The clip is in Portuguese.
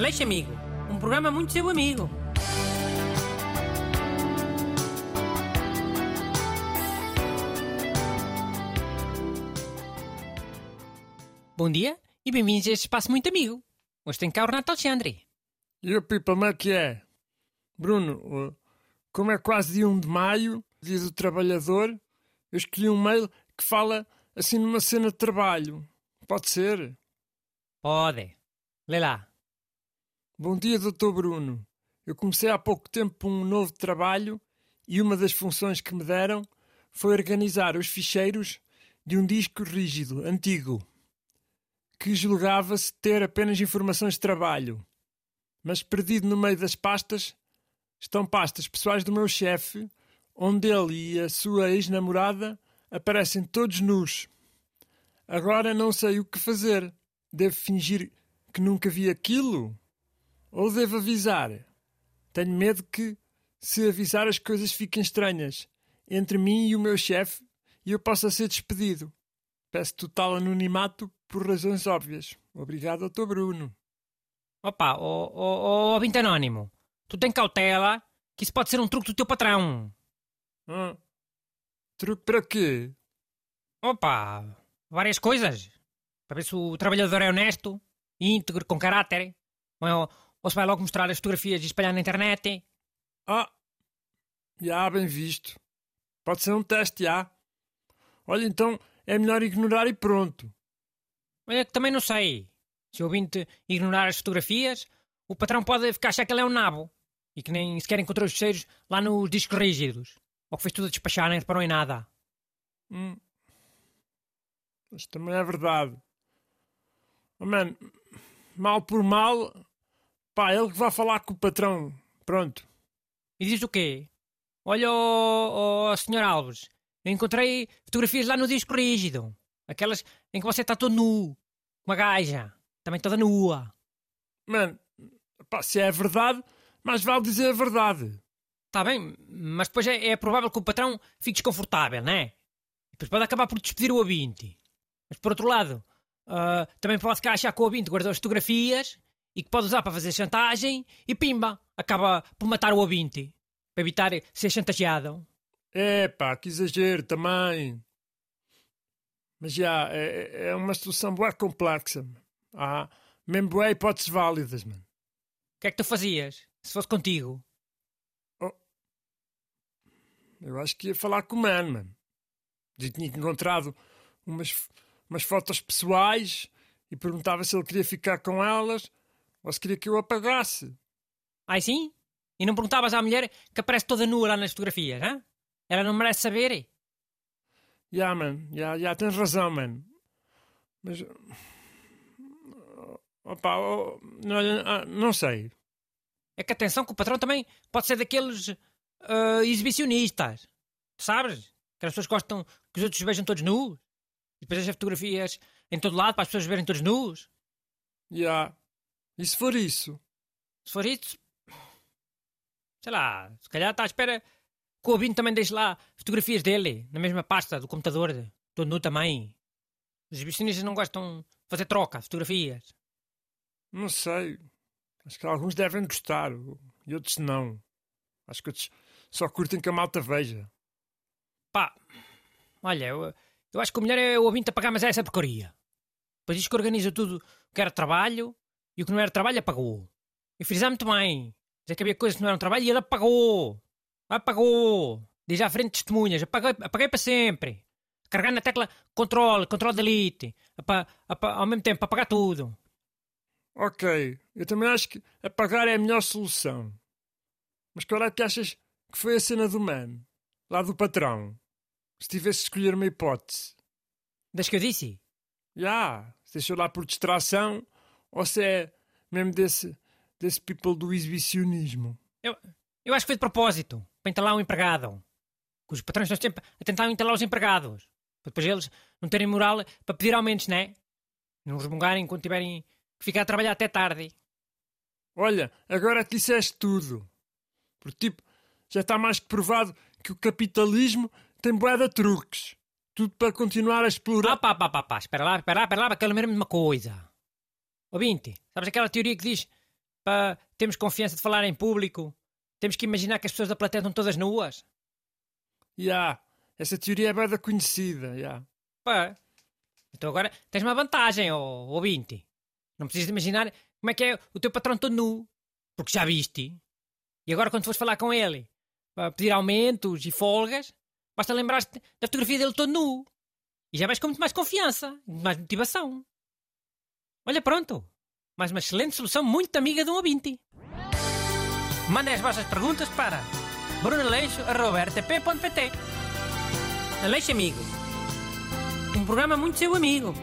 Aleixo Amigo, um programa muito seu amigo. Bom dia e bem-vindos a este espaço muito amigo. Hoje tem cá o Renato Alexandre. E o Pipa, como é que é? Bruno, como é quase dia 1 de maio, dia do trabalhador, eu escolhi um mail que fala assim numa cena de trabalho. Pode ser? Pode. Lê lá. Bom dia, Dr. Bruno. Eu comecei há pouco tempo um novo trabalho e uma das funções que me deram foi organizar os ficheiros de um disco rígido, antigo, que julgava-se ter apenas informações de trabalho. Mas perdido no meio das pastas estão pastas pessoais do meu chefe, onde ele e a sua ex-namorada aparecem todos nus. Agora não sei o que fazer. Devo fingir que nunca vi aquilo? Ou devo avisar? Tenho medo que, se avisar, as coisas fiquem estranhas entre mim e o meu chefe e eu possa ser despedido. Peço total anonimato por razões óbvias. Obrigado, Dr. Bruno. Opa, ó oh, oh, oh, anónimo, tu tem cautela que isso pode ser um truque do teu patrão. Ah, truque para quê? Opa, várias coisas. Para ver se o trabalhador é honesto, íntegro, com caráter. Ou, ou se vai logo mostrar as fotografias e espalhar na internet. Ah, já, bem visto. Pode ser um teste, já. Olha, então é melhor ignorar e pronto. Olha que também não sei. Se o ouvinte ignorar as fotografias, o patrão pode ficar achar que ele é um nabo e que nem sequer encontrou os cheiros lá nos discos rígidos. Ou que fez tudo a despachar, nem reparou em nada. Hum. Mas também é verdade. Oh, man, mal por mal, pá, ele que vai falar com o patrão. Pronto. E diz o quê? Olha, oh, oh, Sr. Alves, eu encontrei fotografias lá no disco rígido. Aquelas em que você está todo nu. Uma gaja. Também toda nua. Mano, pá, se é verdade, mais vale dizer a verdade. Está bem, mas depois é, é, provável que o patrão fique desconfortável, não é? Depois pode acabar por despedir o ouvinte. Mas por outro lado, uh, também pode ficar achar que o ouvinte guardou as fotografias e que pode usar para fazer chantagem e pimba, acaba por matar o ouvinte. Para evitar ser chantageado. É pá, que exagero também. Mas já, é, é uma situação boa complexa. Há mesmo boas hipóteses válidas, mano. O que é que tu fazias, se fosse contigo? Oh, eu acho que ia falar com o man, mano. Eu tinha encontrado umas, umas fotos pessoais e perguntava se ele queria ficar com elas se queria que eu apagasse. Ai sim? E não perguntavas à mulher que aparece toda nua lá nas fotografias, hã? Ela não merece saber? Já, yeah, man. Já, yeah, yeah, tens razão, man. Mas... Opa, oh, não, ah, não sei. É que atenção que o patrão também pode ser daqueles uh, exibicionistas. Sabes? Que as pessoas gostam que os outros vejam todos nus. E depois deixam fotografias em todo lado para as pessoas verem todos nus. Já. Yeah. E se for isso? Se for isso... Sei lá, se calhar está à espera que o ouvinte também deixe lá fotografias dele, na mesma pasta do computador, todo nu também. Os exibicionistas não gostam de fazer troca, fotografias. Não sei. Acho que alguns devem gostar e outros não. Acho que outros só curtem que a malta veja. Pá, olha, eu, eu acho que o melhor é o ouvinte apagar, mas é essa porcaria. Depois diz que organiza tudo o que era trabalho e o que não era trabalho apagou. E frisar muito bem. Dizer que havia coisas que não eram trabalho e ele apagou. Apagou. Diz à frente testemunhas. Apaguei, apaguei para sempre. Carregar na tecla controle, controle delete. Apa, apa, ao mesmo tempo, apagar tudo. Ok, eu também acho que apagar é a melhor solução. Mas qual é que achas que foi a cena do man? Lá do patrão? Se tivesse de escolher uma hipótese. Das que eu disse? Já, yeah, se deixou lá por distração ou se é mesmo desse, desse people do exibicionismo. Eu, eu acho que foi de propósito, para entalar um empregado. Que os patrões estão sempre a tentar entalar os empregados. Para depois eles não terem moral para pedir aumentos, não é? Não resmungarem quando tiverem que ficar a trabalhar até tarde. Olha, agora que disseste tudo. Porque, tipo, já está mais que provado que o capitalismo tem boeda truques. Tudo para continuar a explorar. Ah, pá, pá, pá, pá. Espera lá, espera lá, espera lá, de uma coisa. Ouvinte, sabes aquela teoria que diz para termos confiança de falar em público, temos que imaginar que as pessoas da plateia estão todas nuas? Ya, essa teoria é bem conhecida, ya. Pá. Então agora tens uma vantagem, ó ouvinte. Não precisas de imaginar como é que é o teu patrão todo nu, porque já viste. E agora quando fores falar com ele para pedir aumentos e folgas, basta lembrar-te da fotografia dele todo nu. E já vais com muito mais confiança, muito mais motivação. Olha, pronto. Mais uma excelente solução muito amiga de um ouvinte. Mandem as vossas perguntas para brunaleixo.rtp.pt Aleixo Amigo. Um programa muito seu amigo.